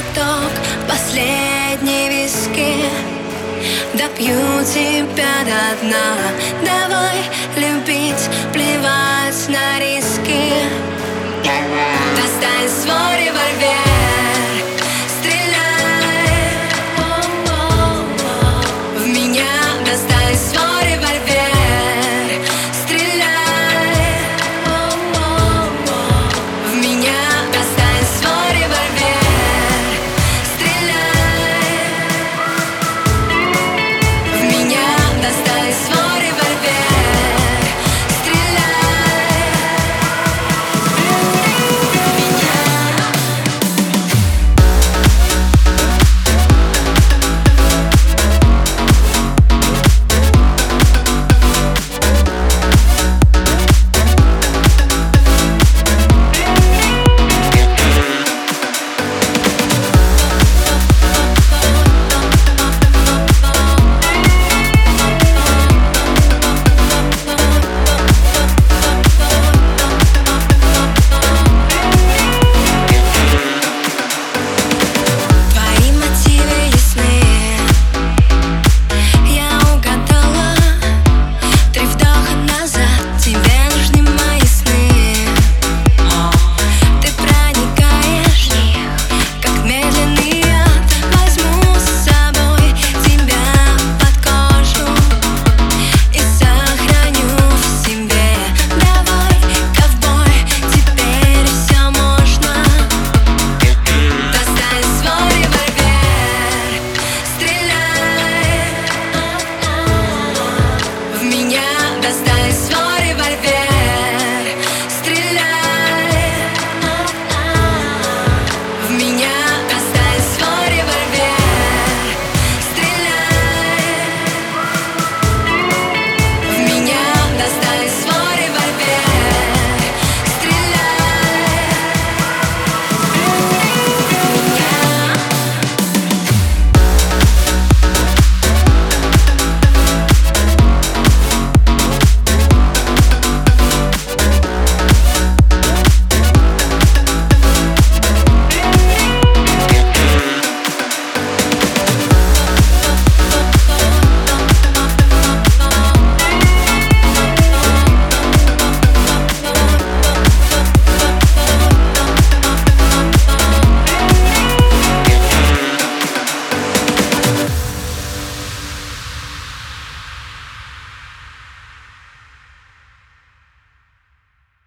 глоток, последней виски. Допью тебя до дна